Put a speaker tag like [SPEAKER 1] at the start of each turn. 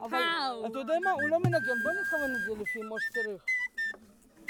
[SPEAKER 1] אבל אתה יודע מה? הוא לא מנגן, בוא נכוון את זה לפי מה שצריך.